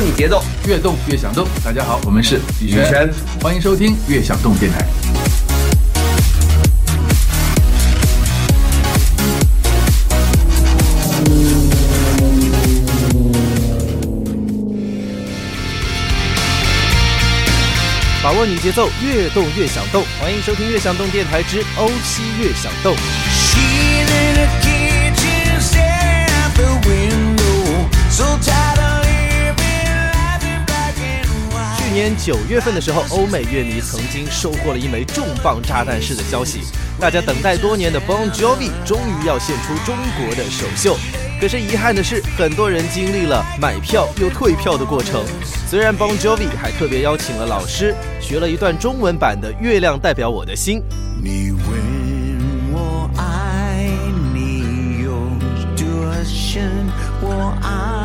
握你节奏，越动越想动。大家好，我们是李轩，欢迎收听越想动电台。把握你节奏，越动越想动。欢迎收听《越想动电台之欧西越想动》。去年九月份的时候，欧美乐迷曾经收获了一枚重磅炸弹式的消息，大家等待多年的 Bon Jovi 终于要献出中国的首秀。可是遗憾的是，很多人经历了买票又退票的过程。虽然 Bon Jovi 还特别邀请了老师学了一段中文版的《月亮代表我的心》。你问我爱你有多深，我爱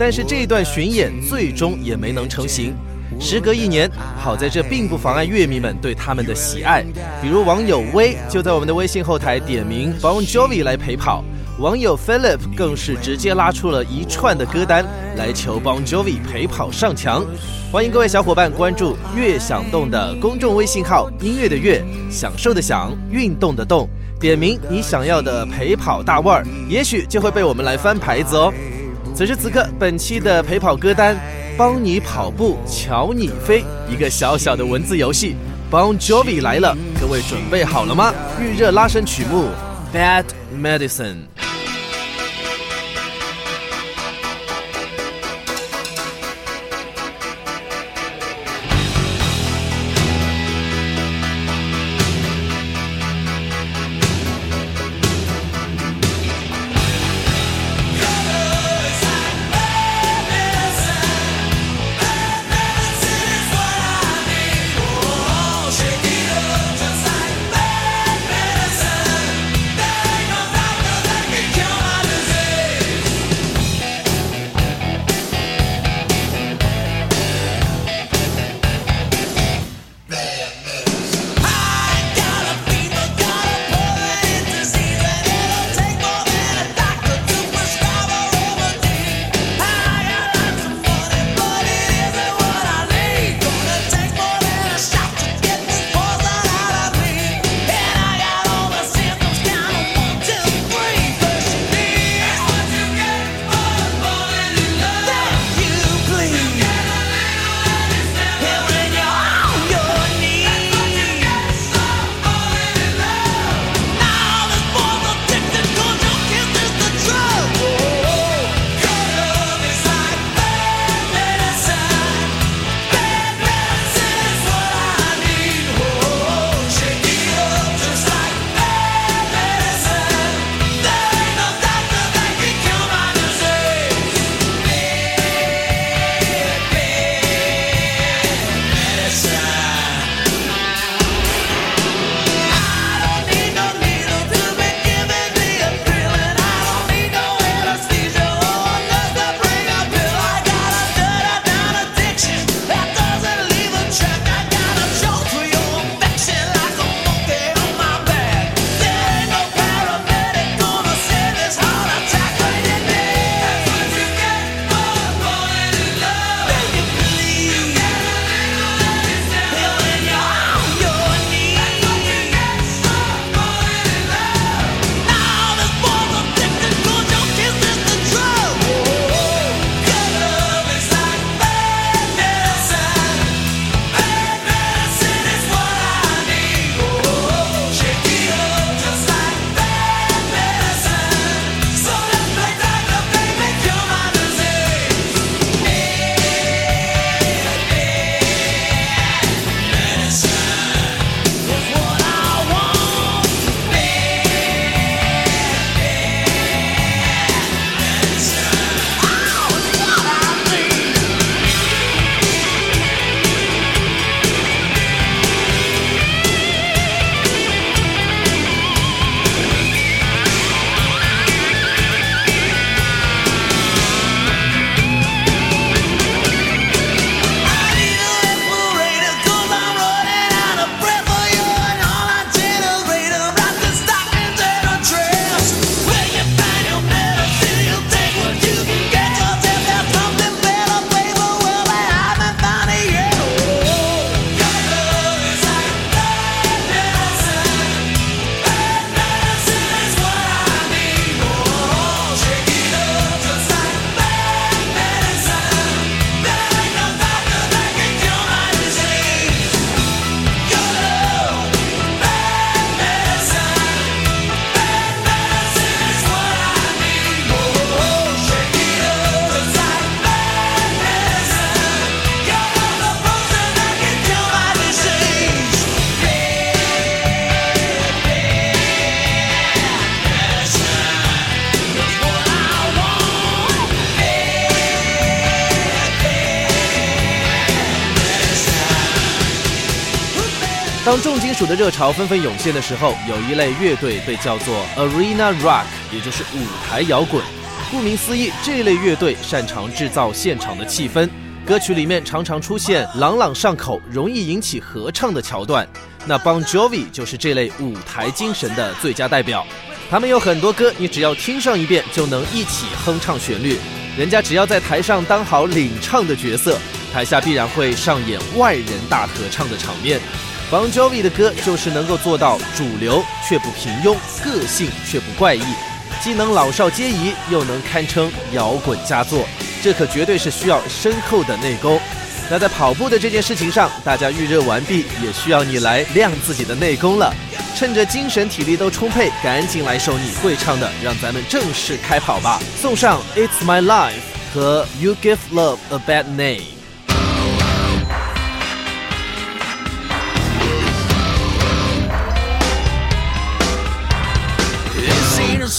但是这一段巡演最终也没能成型。时隔一年，好在这并不妨碍乐迷们对他们的喜爱。比如网友威就在我们的微信后台点名 Bon Jovi 来陪跑，网友 Philip 更是直接拉出了一串的歌单来求 Bon Jovi 陪跑上墙。欢迎各位小伙伴关注“乐享动”的公众微信号，音乐的乐，享受的享，运动的动，点名你想要的陪跑大腕儿，也许就会被我们来翻牌子哦。此时此刻，本期的陪跑歌单，帮你跑步，瞧你飞，一个小小的文字游戏。Bon Jovi 来了，各位准备好了吗？预热拉伸曲目，Bad Medicine。属的热潮纷纷涌现的时候，有一类乐队被叫做 Arena Rock，也就是舞台摇滚。顾名思义，这类乐队擅长制造现场的气氛，歌曲里面常常出现朗朗上口、容易引起合唱的桥段。那 Bon Jovi 就是这类舞台精神的最佳代表。他们有很多歌，你只要听上一遍就能一起哼唱旋律。人家只要在台上当好领唱的角色，台下必然会上演万人大合唱的场面。Bon Jovi 的歌就是能够做到主流却不平庸，个性却不怪异。既能老少皆宜，又能堪称摇滚佳作，这可绝对是需要深厚的内功。那在跑步的这件事情上，大家预热完毕，也需要你来亮自己的内功了。趁着精神体力都充沛，赶紧来首你会唱的，让咱们正式开跑吧！送上《It's My Life》和《You Give Love a Bad Name》。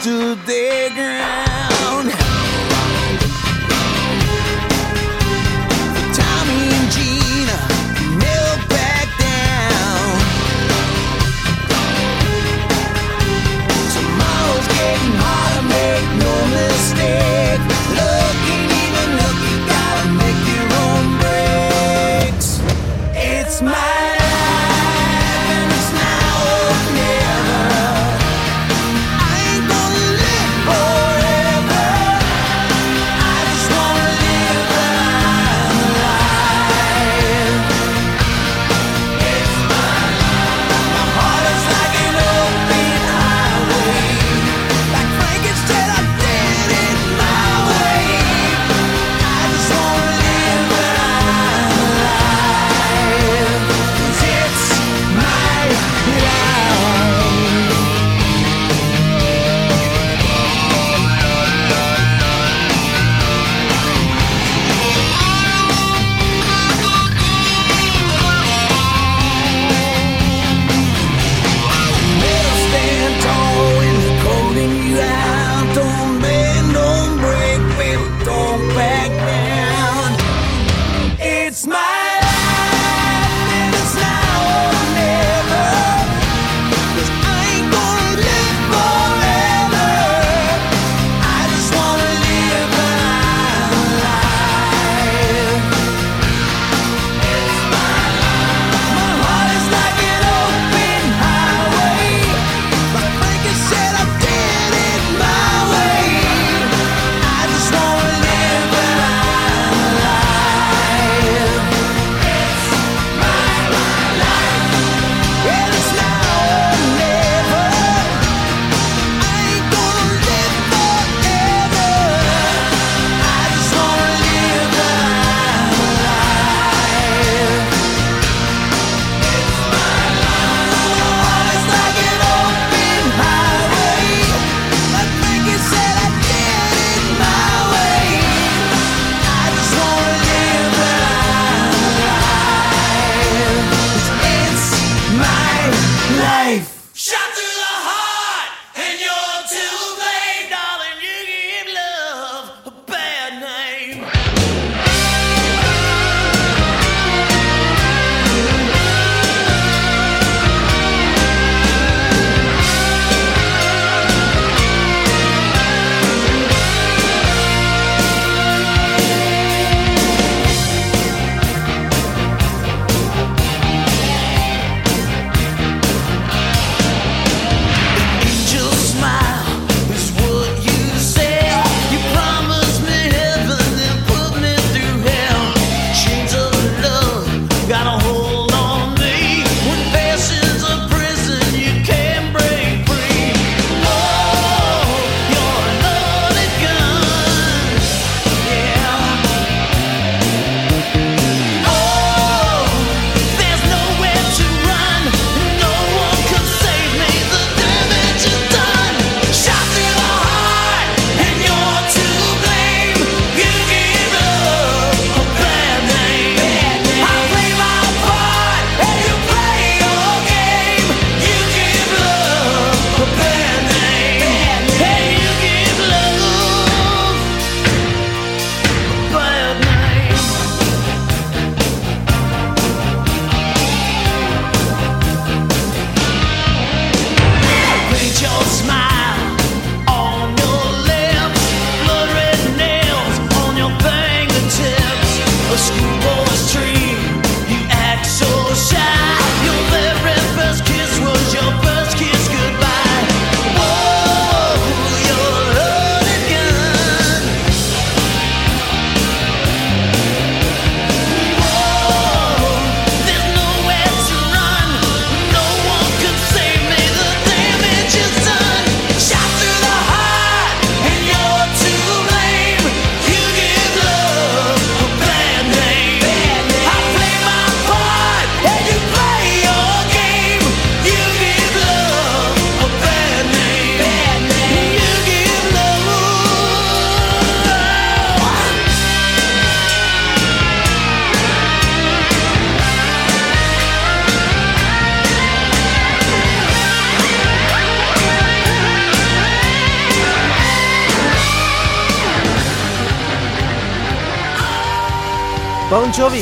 stood their ground.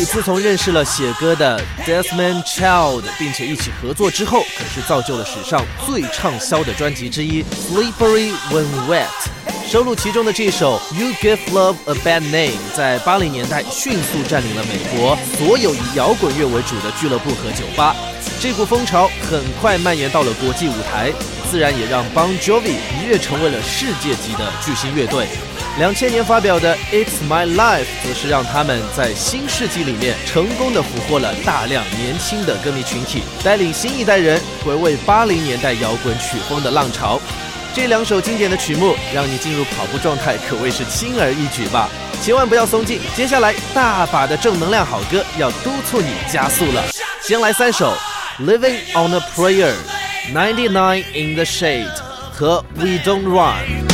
自从认识了写歌的 Desmond Child，并且一起合作之后，可是造就了史上最畅销的专辑之一《Slippery When Wet》。收录其中的这首《You Give Love a Bad Name》在八零年代迅速占领了美国所有以摇滚乐为主的俱乐部和酒吧。这股风潮很快蔓延到了国际舞台，自然也让 Bon Jovi 一跃成为了世界级的巨星乐队。两千年发表的《It's My Life》则是让他们在新世纪里面成功的俘获了大量年轻的歌迷群体，带领新一代人回味八零年代摇滚曲风的浪潮。这两首经典的曲目让你进入跑步状态，可谓是轻而易举吧？千万不要松劲，接下来大把的正能量好歌要督促你加速了。先来三首《Living on a Prayer》、《Ninety Nine in the Shade》和《We Don't Run》。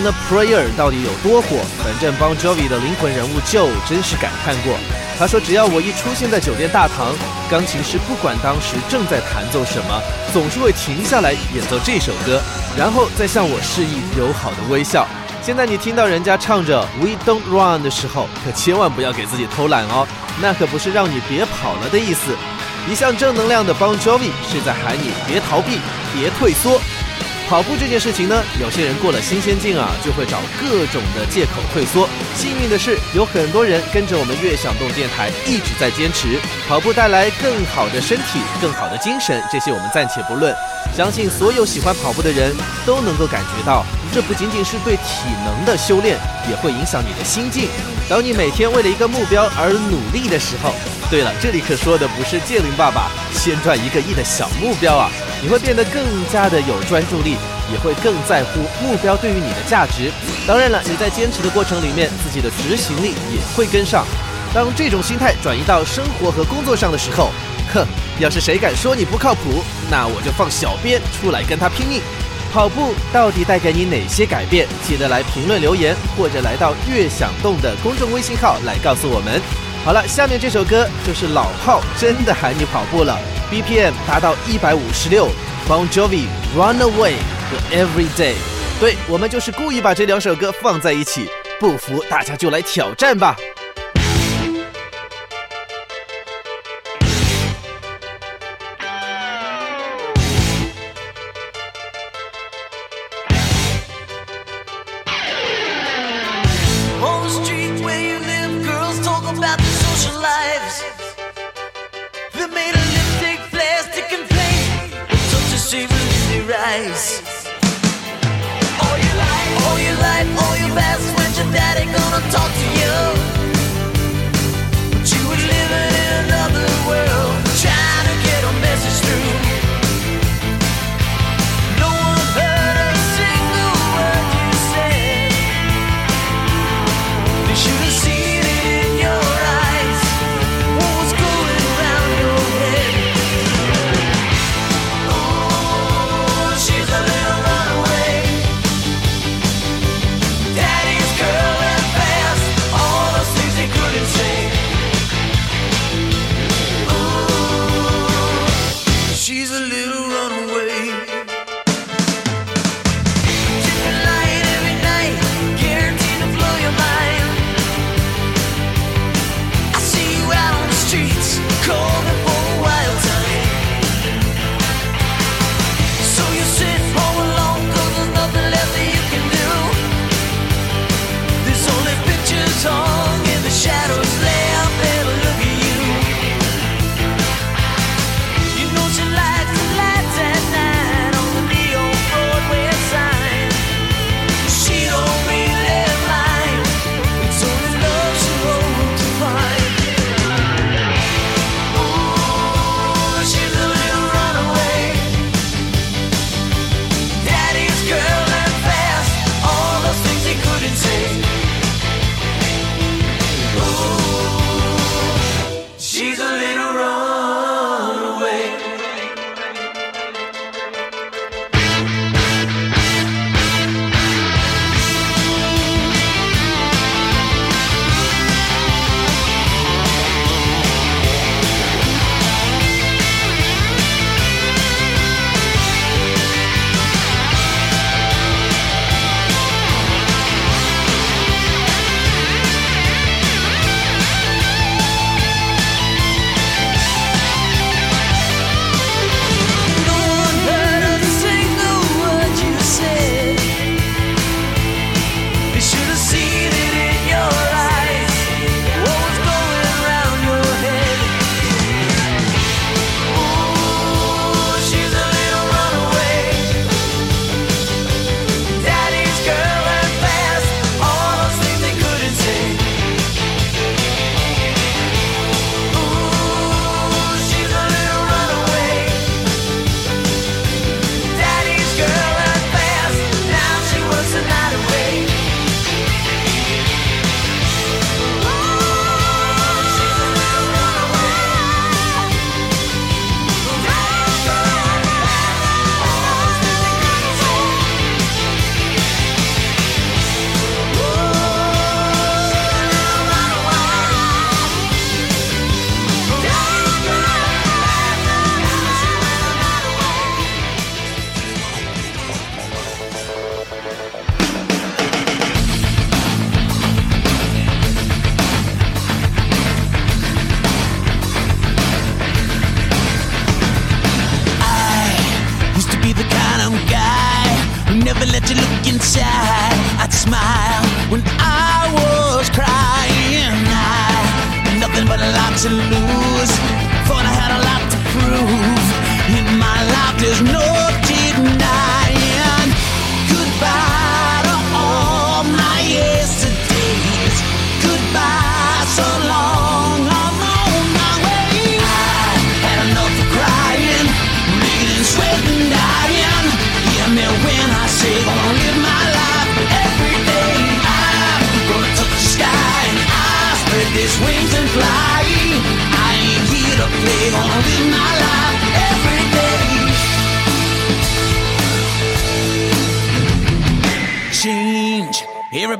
On a Prayer》到底有多火？反正 Bon Jovi 的灵魂人物就真是感叹过。他说：“只要我一出现在酒店大堂，钢琴师不管当时正在弹奏什么，总是会停下来演奏这首歌，然后再向我示意友好的微笑。”现在你听到人家唱着 We Don't Run 的时候，可千万不要给自己偷懒哦，那可不是让你别跑了的意思。一向正能量的 Bon Jovi 是在喊你别逃避，别退缩。跑步这件事情呢，有些人过了新鲜劲啊，就会找各种的借口退缩。幸运的是，有很多人跟着我们悦享动电台一直在坚持。跑步带来更好的身体、更好的精神，这些我们暂且不论。相信所有喜欢跑步的人都能够感觉到，这不仅仅是对体能的修炼，也会影响你的心境。当你每天为了一个目标而努力的时候，对了，这里可说的不是建林爸爸先赚一个亿的小目标啊。你会变得更加的有专注力，也会更在乎目标对于你的价值。当然了，你在坚持的过程里面，自己的执行力也会跟上。当这种心态转移到生活和工作上的时候，哼，要是谁敢说你不靠谱，那我就放小编出来跟他拼命。跑步到底带给你哪些改变？记得来评论留言，或者来到悦享动的公众微信号来告诉我们。好了，下面这首歌就是老炮真的喊你跑步了。BPM 达到一百五十六，Bon Jovi Runaway 和 Everyday，对我们就是故意把这两首歌放在一起，不服大家就来挑战吧。she really rise. All your life, all your life, all your best. When's your daddy gonna talk to you?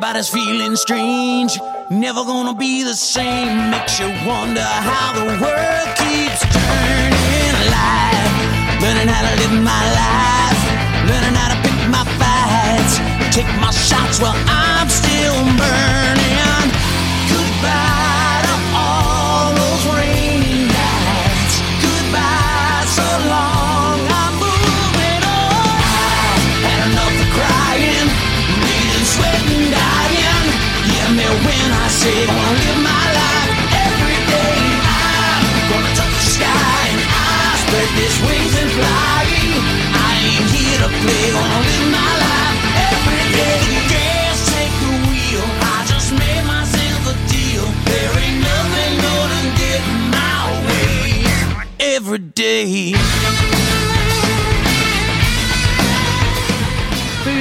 Everybody's feeling strange. Never gonna be the same. Makes you wonder how the world keeps turning. Alive, learning how to live my life, learning how to pick my fights, take my shots while I'm still burning. I say, gonna live my life every day. I'm gonna touch the sky and I spread these wings and fly. I ain't here to play, gonna live my life every day. Gas, take the wheel. I just made myself a deal. There ain't nothing gonna get my way every day.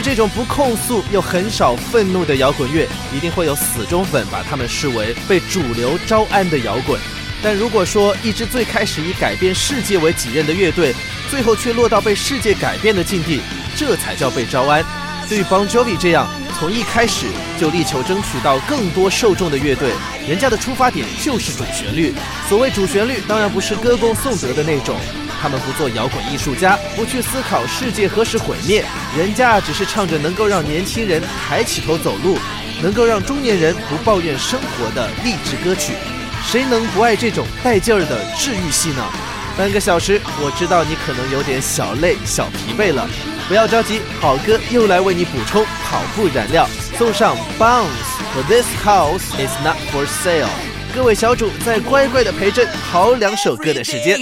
这种不控诉又很少愤怒的摇滚乐，一定会有死忠粉把他们视为被主流招安的摇滚。但如果说一支最开始以改变世界为己任的乐队，最后却落到被世界改变的境地，这才叫被招安。对于 Bon Jovi 这样从一开始就力求争取到更多受众的乐队，人家的出发点就是主旋律。所谓主旋律，当然不是歌功颂德的那种。他们不做摇滚艺术家，不去思考世界何时毁灭，人家只是唱着能够让年轻人抬起头走路，能够让中年人不抱怨生活的励志歌曲。谁能不爱这种带劲儿的治愈系呢？半个小时，我知道你可能有点小累、小疲惫了，不要着急，好歌又来为你补充跑步燃料，送上 Bounce 和 This House is not for sale。各位小主再乖乖的陪着好两首歌的时间。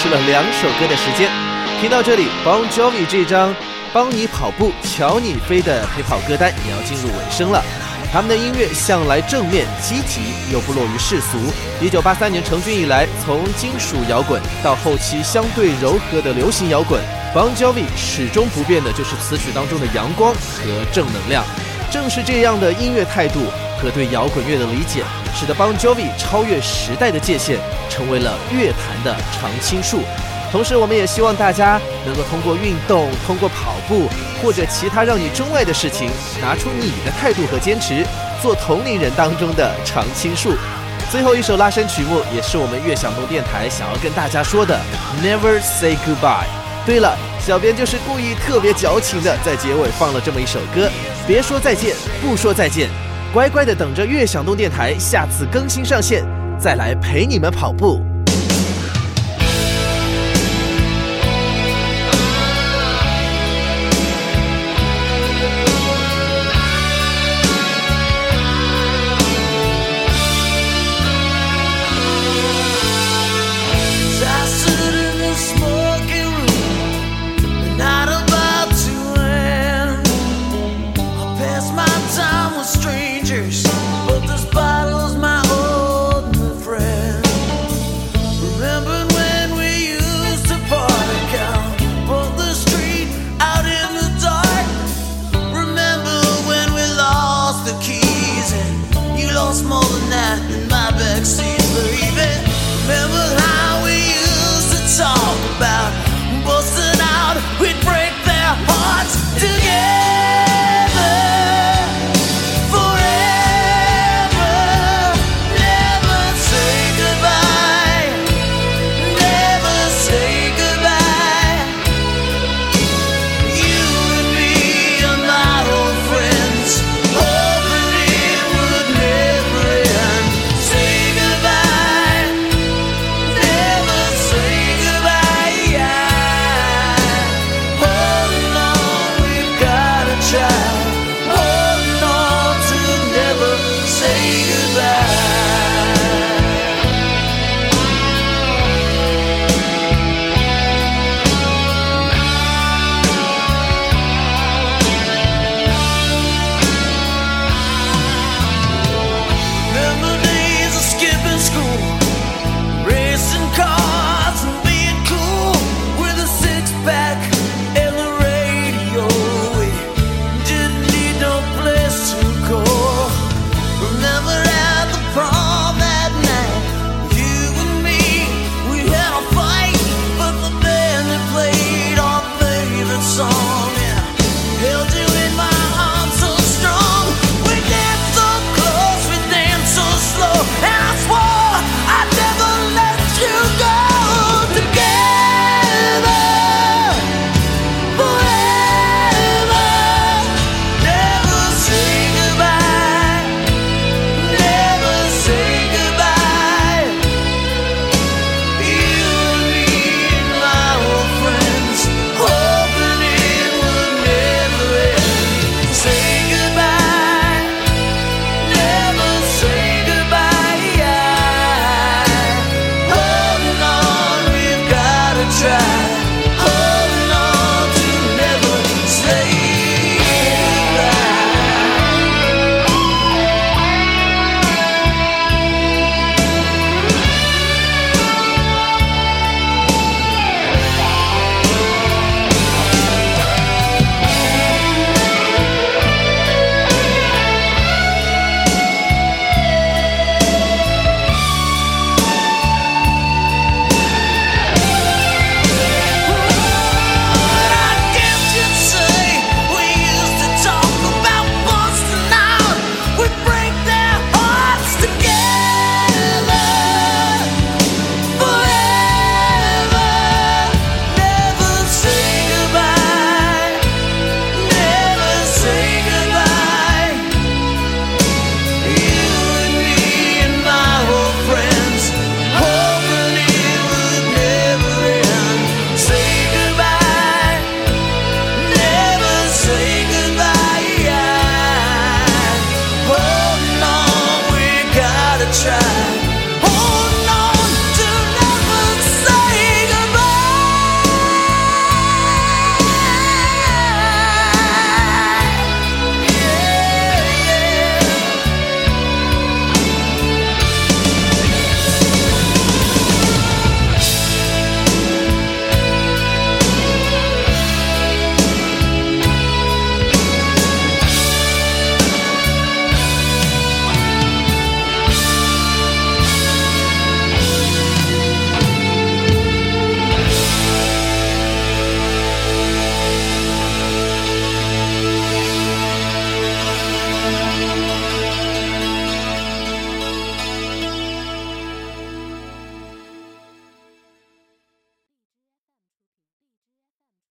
吃了两首歌的时间。听到这里，Bon Jovi 这张帮你跑步、瞧你飞的陪跑歌单也要进入尾声了。他们的音乐向来正面、积极，又不落于世俗。一九八三年成军以来，从金属摇滚到后期相对柔和的流行摇滚，Bon Jovi 始终不变的就是词曲当中的阳光和正能量。正是这样的音乐态度和对摇滚乐的理解，使得 Bon Jovi 超越时代的界限，成为了乐坛的常青树。同时，我们也希望大家能够通过运动、通过跑步或者其他让你钟爱的事情，拿出你的态度和坚持，做同龄人当中的常青树。最后一首拉伸曲目，也是我们悦享通电台想要跟大家说的：Never say goodbye。对了，小编就是故意特别矫情的在结尾放了这么一首歌，别说再见，不说再见，乖乖的等着悦享动电台下次更新上线，再来陪你们跑步。